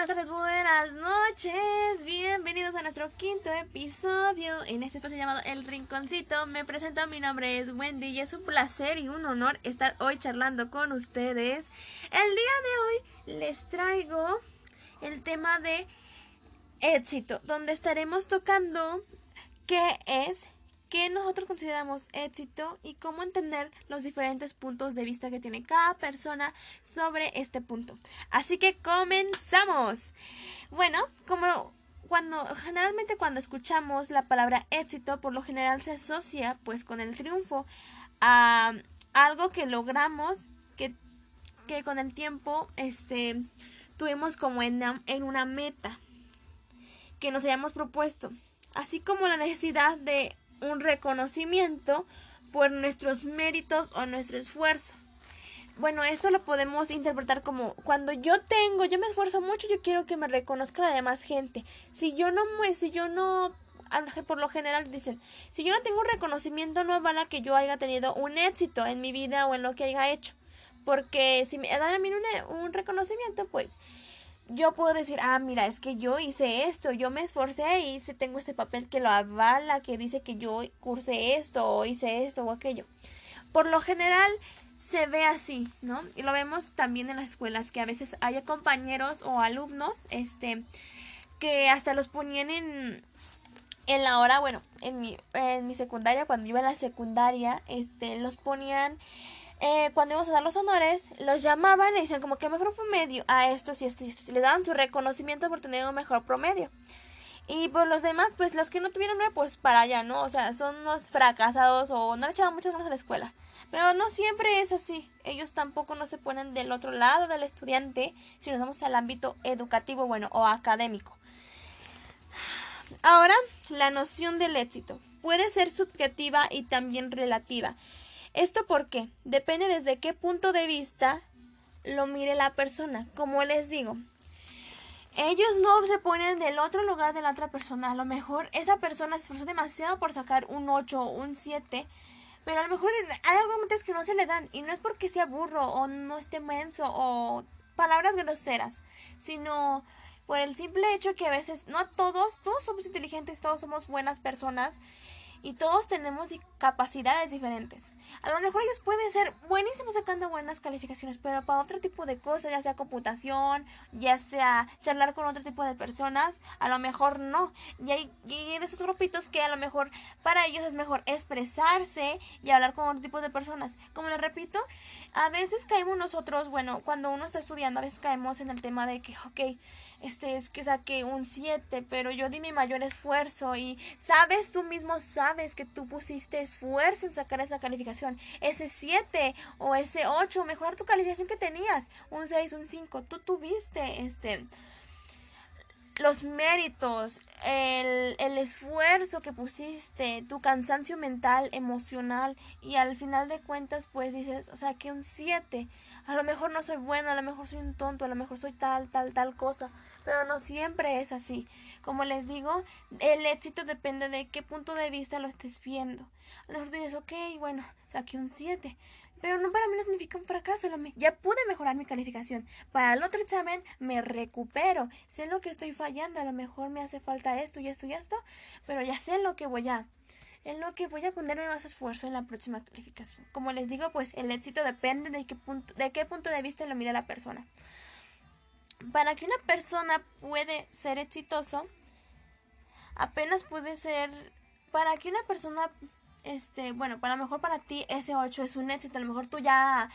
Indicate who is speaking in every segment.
Speaker 1: buenas tardes, buenas noches. Bienvenidos a nuestro quinto episodio en este espacio llamado El Rinconcito. Me presento, mi nombre es Wendy y es un placer y un honor estar hoy charlando con ustedes. El día de hoy les traigo el tema de éxito, donde estaremos tocando qué es qué nosotros consideramos éxito y cómo entender los diferentes puntos de vista que tiene cada persona sobre este punto. Así que comenzamos. Bueno, como cuando generalmente cuando escuchamos la palabra éxito, por lo general se asocia pues con el triunfo a algo que logramos que, que con el tiempo este tuvimos como en, en una meta que nos hayamos propuesto, así como la necesidad de un reconocimiento por nuestros méritos o nuestro esfuerzo. Bueno, esto lo podemos interpretar como cuando yo tengo, yo me esfuerzo mucho, yo quiero que me reconozca la demás gente. Si yo no si yo no por lo general dicen, si yo no tengo un reconocimiento no vale que yo haya tenido un éxito en mi vida o en lo que haya hecho. Porque si me dan a mí un, un reconocimiento, pues yo puedo decir, ah, mira, es que yo hice esto, yo me esforcé y hice, tengo este papel que lo avala, que dice que yo cursé esto o hice esto o aquello. Por lo general se ve así, ¿no? Y lo vemos también en las escuelas, que a veces hay compañeros o alumnos, este, que hasta los ponían en, en la hora, bueno, en mi, en mi secundaria, cuando iba a la secundaria, este, los ponían eh, cuando íbamos a dar los honores, los llamaban y decían como que mejor promedio a estos y estos y estos. Y le daban su reconocimiento por tener un mejor promedio. Y por los demás, pues los que no tuvieron nueve, pues para allá, ¿no? O sea, son unos fracasados o no le echaban muchas ganas a la escuela. Pero no siempre es así. Ellos tampoco no se ponen del otro lado del estudiante si nos vamos al ámbito educativo, bueno, o académico. Ahora, la noción del éxito puede ser subjetiva y también relativa. ¿Esto por qué? Depende desde qué punto de vista lo mire la persona. Como les digo, ellos no se ponen del otro lugar de la otra persona. A lo mejor esa persona se esforzó demasiado por sacar un 8 o un 7. Pero a lo mejor hay argumentos que no se le dan. Y no es porque sea burro o no esté menso o palabras groseras. Sino por el simple hecho que a veces no todos, todos somos inteligentes, todos somos buenas personas y todos tenemos capacidades diferentes. A lo mejor ellos pueden ser buenísimos sacando buenas calificaciones, pero para otro tipo de cosas, ya sea computación, ya sea charlar con otro tipo de personas, a lo mejor no. Y hay, de esos grupitos que a lo mejor para ellos es mejor expresarse y hablar con otro tipo de personas. Como les repito, a veces caemos nosotros, bueno, cuando uno está estudiando, a veces caemos en el tema de que, ok, este es que saqué un 7, pero yo di mi mayor esfuerzo y sabes, tú mismo sabes que tú pusiste esfuerzo en sacar esa calificación, ese 7 o ese 8, mejorar tu calificación que tenías, un 6, un 5, tú tuviste este los méritos, el, el, esfuerzo que pusiste, tu cansancio mental, emocional y al final de cuentas pues dices, o sea, que un 7, a lo mejor no soy bueno, a lo mejor soy un tonto, a lo mejor soy tal, tal, tal cosa, pero no siempre es así. Como les digo, el éxito depende de qué punto de vista lo estés viendo. A lo mejor dices, ok, bueno, saqué un 7, pero no para mí no significa un fracaso. Ya pude mejorar mi calificación. Para el otro examen me recupero. Sé lo que estoy fallando. A lo mejor me hace falta esto y esto y esto. Pero ya sé lo que voy a. En lo que voy a ponerme más esfuerzo en la próxima calificación. Como les digo, pues el éxito depende de qué punto, de qué punto de vista lo mira la persona para que una persona puede ser exitoso, apenas puede ser, para que una persona, este, bueno, para lo mejor para ti ese 8 es un éxito, a lo mejor tú ya,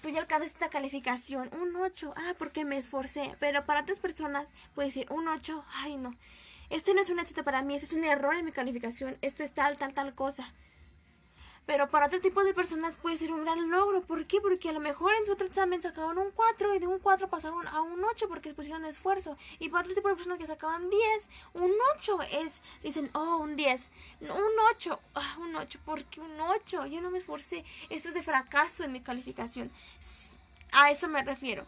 Speaker 1: tú ya alcanzas esta calificación, un 8, ah, porque me esforcé, pero para otras personas puede decir un 8, ay no, este no es un éxito para mí, este es un error en mi calificación, esto es tal, tal, tal cosa. Pero para otro tipo de personas puede ser un gran logro. ¿Por qué? Porque a lo mejor en su otro examen sacaban un 4 y de un 4 pasaron a un 8 porque pusieron esfuerzo. Y para otro tipo de personas que sacaban 10, un 8 es, dicen, oh, un 10. un 8, ah, un 8, ¿por qué un 8? Yo no me esforcé. Esto es de fracaso en mi calificación. A eso me refiero.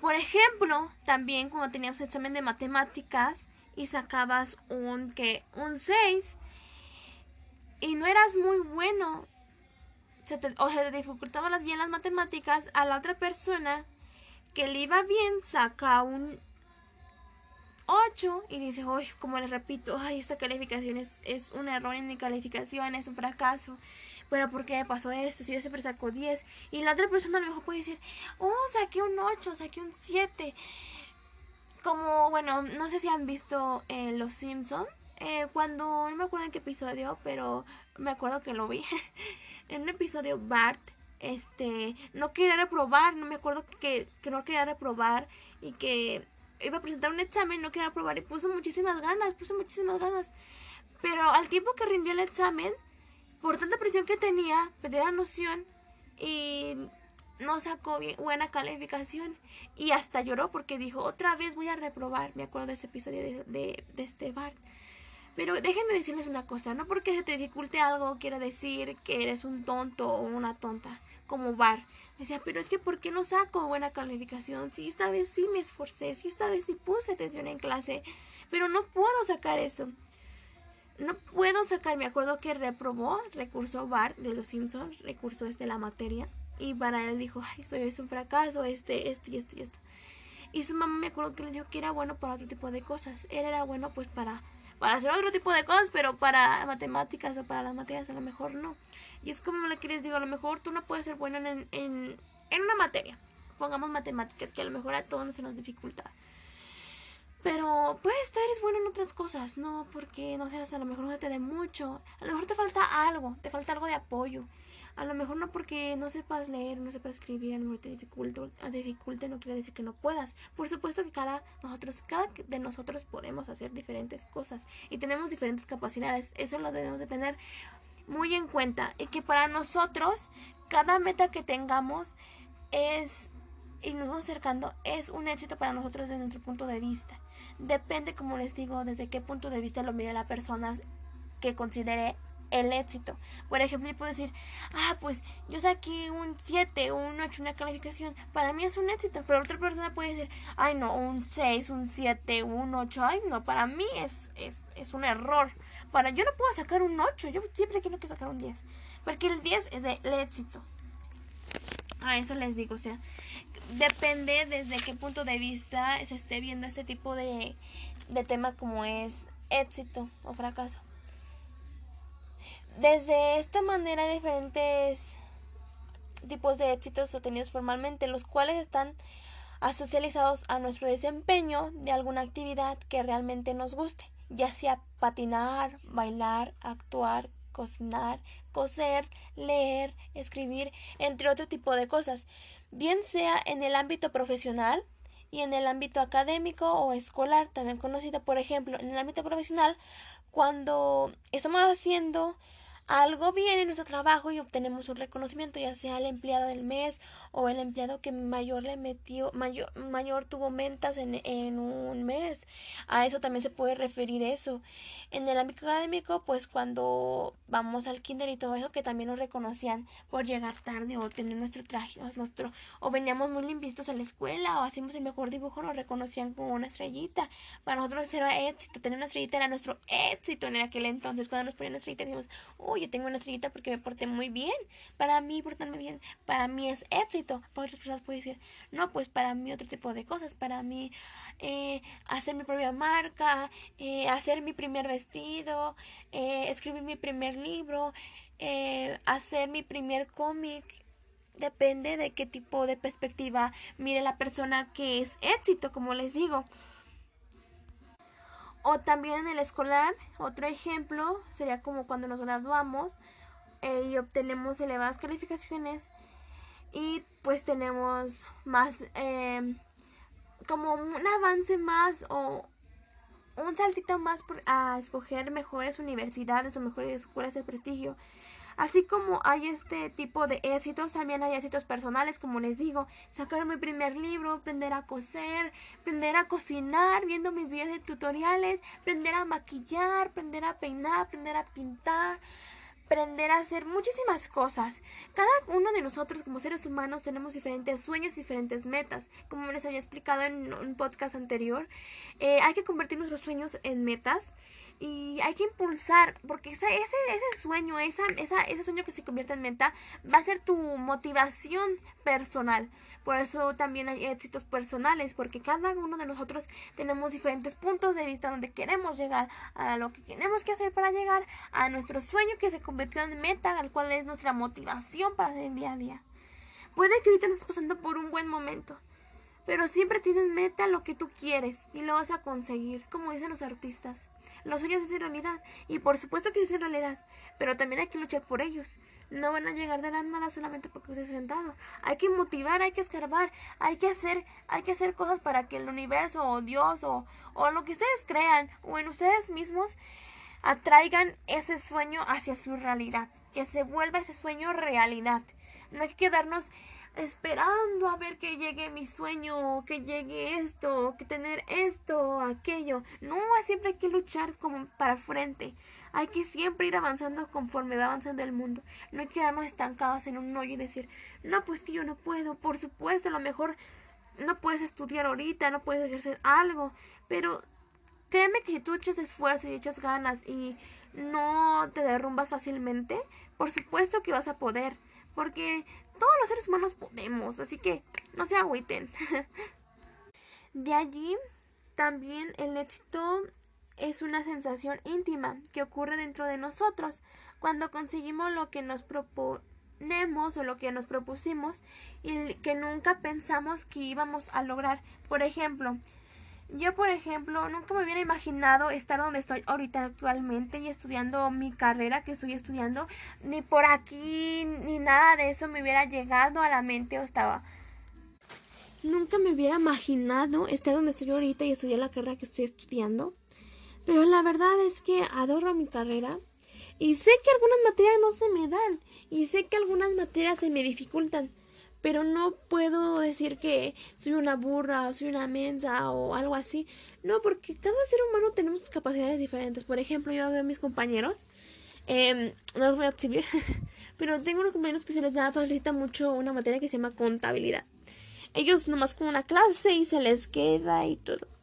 Speaker 1: Por ejemplo, también cuando teníamos examen de matemáticas y sacabas un, que un 6 y no eras muy bueno se te, o se te dificultaban bien las matemáticas, a la otra persona que le iba bien saca un 8 y dice, uy, como les repito, ay, esta calificación es, es un error en mi calificación, es un fracaso. Pero ¿por qué pasó esto? Si yo siempre saco 10. Y la otra persona a lo mejor puede decir, oh, saqué un 8, saqué un 7. Como, bueno, no sé si han visto eh, Los Simpsons. Eh, cuando, no me acuerdo en qué episodio, pero me acuerdo que lo vi. en un episodio Bart, este, no quería reprobar, no me acuerdo que, que no quería reprobar y que iba a presentar un examen, no quería probar y puso muchísimas ganas, puso muchísimas ganas. Pero al tiempo que rindió el examen, por tanta presión que tenía, perdió la noción y no sacó buena calificación. Y hasta lloró porque dijo, otra vez voy a reprobar. Me acuerdo de ese episodio de, de este Bart. Pero déjenme decirles una cosa, no porque se te dificulte algo quiere decir que eres un tonto o una tonta, como Bart. Decía, pero es que ¿por qué no saco buena calificación? Si esta vez sí me esforcé, si esta vez sí puse atención en clase, pero no puedo sacar eso. No puedo sacar, me acuerdo que reprobó, recurso Bart de los Simpsons, recurso este la materia, y para él dijo, ay, soy es un fracaso, este, esto y esto y esto. Y su mamá me acuerdo que le dijo que era bueno para otro tipo de cosas. Él era bueno pues para para hacer otro tipo de cosas, pero para matemáticas o para las materias a lo mejor no. Y es como le quieres digo, a lo mejor tú no puedes ser bueno en, en, en una materia. Pongamos matemáticas, que a lo mejor a todos se nos dificulta. Pero pues eres bueno en otras cosas, no porque no seas a lo mejor no te dé mucho, a lo mejor te falta algo, te falta algo de apoyo. A lo mejor no porque no sepas leer, no sepas escribir, a te dificulte, no quiere decir que no puedas. Por supuesto que cada nosotros, cada de nosotros podemos hacer diferentes cosas y tenemos diferentes capacidades. Eso lo debemos de tener muy en cuenta y que para nosotros cada meta que tengamos es y nos vamos acercando es un éxito para nosotros desde nuestro punto de vista. Depende, como les digo, desde qué punto de vista lo mire la persona que considere el éxito. Por ejemplo, yo puedo decir, ah, pues yo saqué un 7, un 8, una calificación. Para mí es un éxito. Pero otra persona puede decir, ay, no, un 6, un 7, un 8. Ay, no, para mí es, es, es un error. Para yo no puedo sacar un 8. Yo siempre quiero que sacar un 10. Porque el 10 es del éxito. A eso les digo, o sea, depende desde qué punto de vista se esté viendo este tipo de, de tema como es éxito o fracaso. Desde esta manera hay diferentes tipos de éxitos obtenidos formalmente, los cuales están asocializados a nuestro desempeño de alguna actividad que realmente nos guste, ya sea patinar, bailar, actuar, cocinar, coser, leer, escribir, entre otro tipo de cosas, bien sea en el ámbito profesional y en el ámbito académico o escolar, también conocido, por ejemplo, en el ámbito profesional, cuando estamos haciendo algo bien en nuestro trabajo y obtenemos un reconocimiento, ya sea el empleado del mes o el empleado que mayor le metió, mayor, mayor tuvo ventas en, en un mes. A eso también se puede referir eso. En el ámbito académico, pues cuando vamos al kinder y todo eso, que también nos reconocían por llegar tarde o tener nuestro traje, nuestro, o veníamos muy limpitos a la escuela o hacíamos el mejor dibujo, nos reconocían como una estrellita. Para nosotros era éxito, tener una estrellita era nuestro éxito en aquel entonces. Cuando nos ponían una estrellita decimos, yo tengo una estrellita porque me porté muy bien. Para mí, portarme bien, para mí es éxito. Para otras personas puede decir, no, pues para mí otro tipo de cosas. Para mí, eh, hacer mi propia marca, eh, hacer mi primer vestido, eh, escribir mi primer libro, hacer mi primer cómic. Depende de qué tipo de perspectiva mire la persona que es éxito, como les digo. O también en el escolar, otro ejemplo sería como cuando nos graduamos eh, y obtenemos elevadas calificaciones y pues tenemos más, eh, como un avance más o un saltito más a escoger mejores universidades o mejores escuelas de prestigio. Así como hay este tipo de éxitos, también hay éxitos personales, como les digo, sacar mi primer libro, aprender a coser, aprender a cocinar, viendo mis videos de tutoriales, aprender a maquillar, aprender a peinar, aprender a pintar, aprender a hacer muchísimas cosas. Cada uno de nosotros como seres humanos tenemos diferentes sueños, diferentes metas. Como les había explicado en un podcast anterior, eh, hay que convertir nuestros sueños en metas. Y hay que impulsar, porque ese, ese, sueño, esa, esa, ese sueño que se convierte en meta, va a ser tu motivación personal. Por eso también hay éxitos personales, porque cada uno de nosotros tenemos diferentes puntos de vista donde queremos llegar, a lo que tenemos que hacer para llegar a nuestro sueño que se convirtió en meta, al cual es nuestra motivación para el día a día. Puede que ahorita estés pasando por un buen momento, pero siempre tienes meta lo que tú quieres y lo vas a conseguir, como dicen los artistas. Los sueños se hacen realidad y por supuesto que se hacen realidad, pero también hay que luchar por ellos. No van a llegar de la nada solamente porque usted sentado. Hay que motivar, hay que escarbar, hay que hacer, hay que hacer cosas para que el universo o Dios o, o lo que ustedes crean o en ustedes mismos atraigan ese sueño hacia su realidad, que se vuelva ese sueño realidad. No hay que quedarnos esperando a ver que llegue mi sueño, que llegue esto, que tener esto, aquello. No, siempre hay que luchar como para frente. Hay que siempre ir avanzando conforme va avanzando el mundo. No hay que quedarnos estancados en un hoyo y decir, no, pues que yo no puedo. Por supuesto, a lo mejor no puedes estudiar ahorita, no puedes ejercer algo, pero créeme que si tú echas esfuerzo y echas ganas y no te derrumbas fácilmente, por supuesto que vas a poder. Porque todos los seres humanos podemos, así que no se agüiten. De allí también el éxito es una sensación íntima que ocurre dentro de nosotros cuando conseguimos lo que nos proponemos o lo que nos propusimos y que nunca pensamos que íbamos a lograr. Por ejemplo, yo, por ejemplo, nunca me hubiera imaginado estar donde estoy ahorita actualmente y estudiando mi carrera que estoy estudiando. Ni por aquí, ni nada de eso me hubiera llegado a la mente o estaba. Nunca me hubiera imaginado estar donde estoy ahorita y estudiar la carrera que estoy estudiando. Pero la verdad es que adoro mi carrera y sé que algunas materias no se me dan y sé que algunas materias se me dificultan pero no puedo decir que soy una burra o soy una mensa o algo así. No, porque cada ser humano tenemos capacidades diferentes. Por ejemplo, yo veo a mis compañeros, eh, no los voy a exhibir, pero tengo unos compañeros que se les da facilita mucho una materia que se llama contabilidad. Ellos nomás con una clase y se les queda y todo.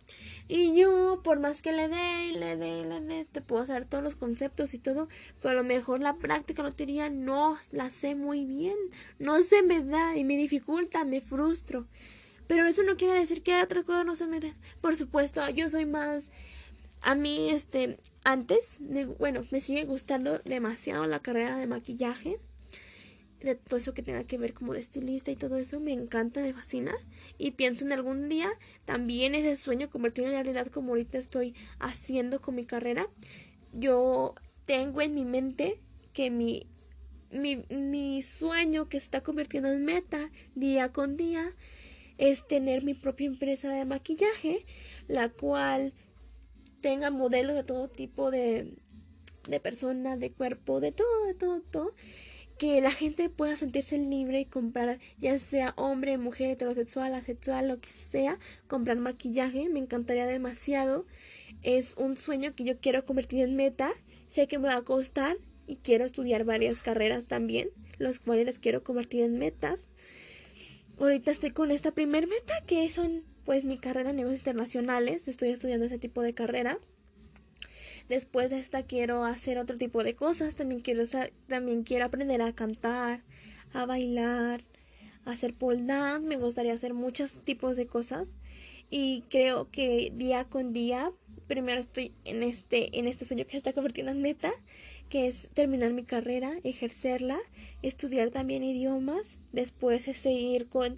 Speaker 1: Y yo, por más que le dé, le dé, le dé, te puedo hacer todos los conceptos y todo, pero a lo mejor la práctica lotería no la sé muy bien, no se me da y me dificulta, me frustro. Pero eso no quiere decir que otras cosas no se me den. Por supuesto, yo soy más... A mí, este, antes, bueno, me sigue gustando demasiado la carrera de maquillaje de todo eso que tenga que ver como de estilista y todo eso, me encanta, me fascina. Y pienso en algún día también ese sueño convertirlo en realidad como ahorita estoy haciendo con mi carrera. Yo tengo en mi mente que mi, mi, mi sueño que se está convirtiendo en meta día con día es tener mi propia empresa de maquillaje, la cual tenga modelos de todo tipo de, de personas, de cuerpo, de todo, de todo, todo que la gente pueda sentirse libre y comprar, ya sea hombre, mujer, heterosexual, asexual, lo que sea, comprar maquillaje, me encantaría demasiado. Es un sueño que yo quiero convertir en meta. Sé que me va a costar y quiero estudiar varias carreras también, los cuales las quiero convertir en metas. Ahorita estoy con esta primer meta que son pues mi carrera en negocios internacionales. Estoy estudiando ese tipo de carrera. Después de esta quiero hacer otro tipo de cosas. También quiero, también quiero aprender a cantar, a bailar, a hacer pole dance. Me gustaría hacer muchos tipos de cosas. Y creo que día con día, primero estoy en este, en este sueño que se está convirtiendo en meta, que es terminar mi carrera, ejercerla, estudiar también idiomas, después es seguir con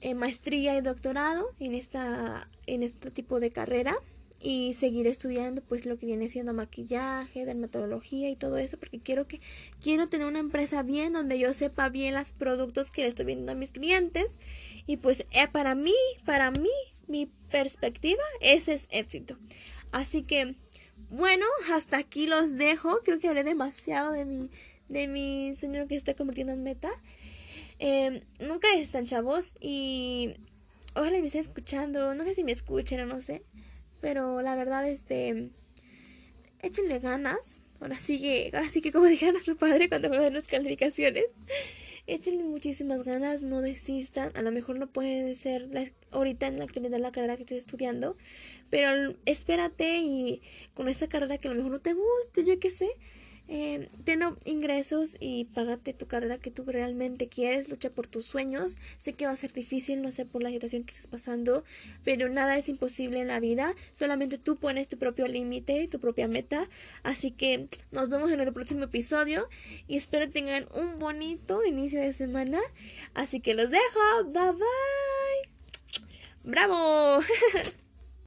Speaker 1: eh, maestría y doctorado en esta, en este tipo de carrera y seguir estudiando pues lo que viene siendo maquillaje, dermatología y todo eso porque quiero que quiero tener una empresa bien donde yo sepa bien los productos que le estoy viendo a mis clientes y pues eh, para mí, para mí mi perspectiva ese es éxito. Así que bueno, hasta aquí los dejo. Creo que hablé demasiado de mi de mi sueño que está convirtiendo en meta. Eh, nunca están chavos y ojalá me estén escuchando. No sé si me escuchan o no sé. Pero la verdad, este, échenle ganas. Ahora sí que, ahora sí que como dijeron a su padre cuando me ven las calificaciones, échenle muchísimas ganas, no desistan. A lo mejor no puede ser ahorita en la actualidad la carrera que estoy estudiando, pero espérate y con esta carrera que a lo mejor no te guste, yo qué sé, eh, ten ingresos y págate tu carrera que tú realmente quieres, lucha por tus sueños. Sé que va a ser difícil, no sé por la situación que estás pasando, pero nada es imposible en la vida. Solamente tú pones tu propio límite, tu propia meta. Así que nos vemos en el próximo episodio y espero tengan un bonito inicio de semana. Así que los dejo. Bye bye. Bravo.